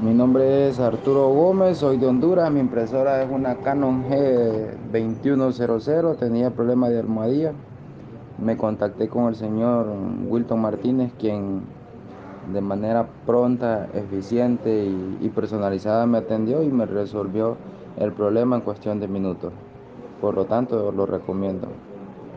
Mi nombre es Arturo Gómez, soy de Honduras, mi impresora es una Canon G2100, tenía problemas de almohadilla. Me contacté con el señor Wilton Martínez, quien de manera pronta, eficiente y, personalizada me atendió y me resolvió el problema en cuestión de minutos. Por lo tanto, lo recomiendo.